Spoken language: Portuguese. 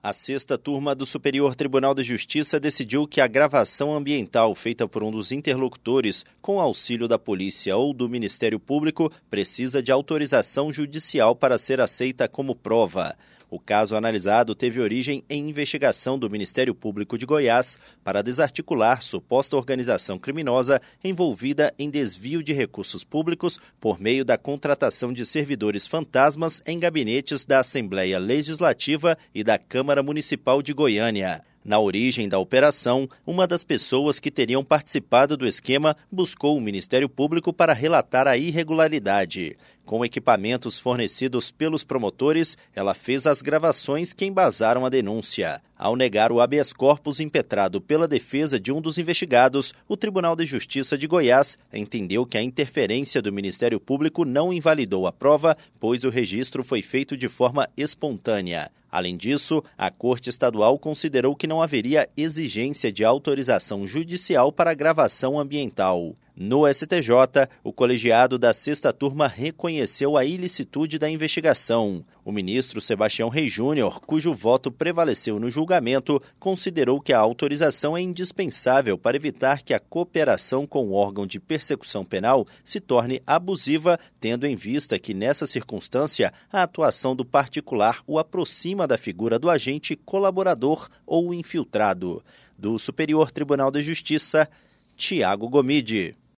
A sexta turma do Superior Tribunal de Justiça decidiu que a gravação ambiental feita por um dos interlocutores, com auxílio da polícia ou do Ministério Público, precisa de autorização judicial para ser aceita como prova. O caso analisado teve origem em investigação do Ministério Público de Goiás para desarticular suposta organização criminosa envolvida em desvio de recursos públicos por meio da contratação de servidores fantasmas em gabinetes da Assembleia Legislativa e da Câmara Municipal de Goiânia. Na origem da operação, uma das pessoas que teriam participado do esquema buscou o Ministério Público para relatar a irregularidade. Com equipamentos fornecidos pelos promotores, ela fez as gravações que embasaram a denúncia. Ao negar o habeas corpus impetrado pela defesa de um dos investigados, o Tribunal de Justiça de Goiás entendeu que a interferência do Ministério Público não invalidou a prova, pois o registro foi feito de forma espontânea. Além disso, a Corte Estadual considerou que não haveria exigência de autorização judicial para gravação ambiental. No STJ, o colegiado da sexta turma reconheceu a ilicitude da investigação. O ministro Sebastião Rei Júnior, cujo voto prevaleceu no julgamento, considerou que a autorização é indispensável para evitar que a cooperação com o órgão de persecução penal se torne abusiva, tendo em vista que, nessa circunstância, a atuação do particular o aproxima da figura do agente colaborador ou infiltrado. Do Superior Tribunal de Justiça, Tiago Gomide.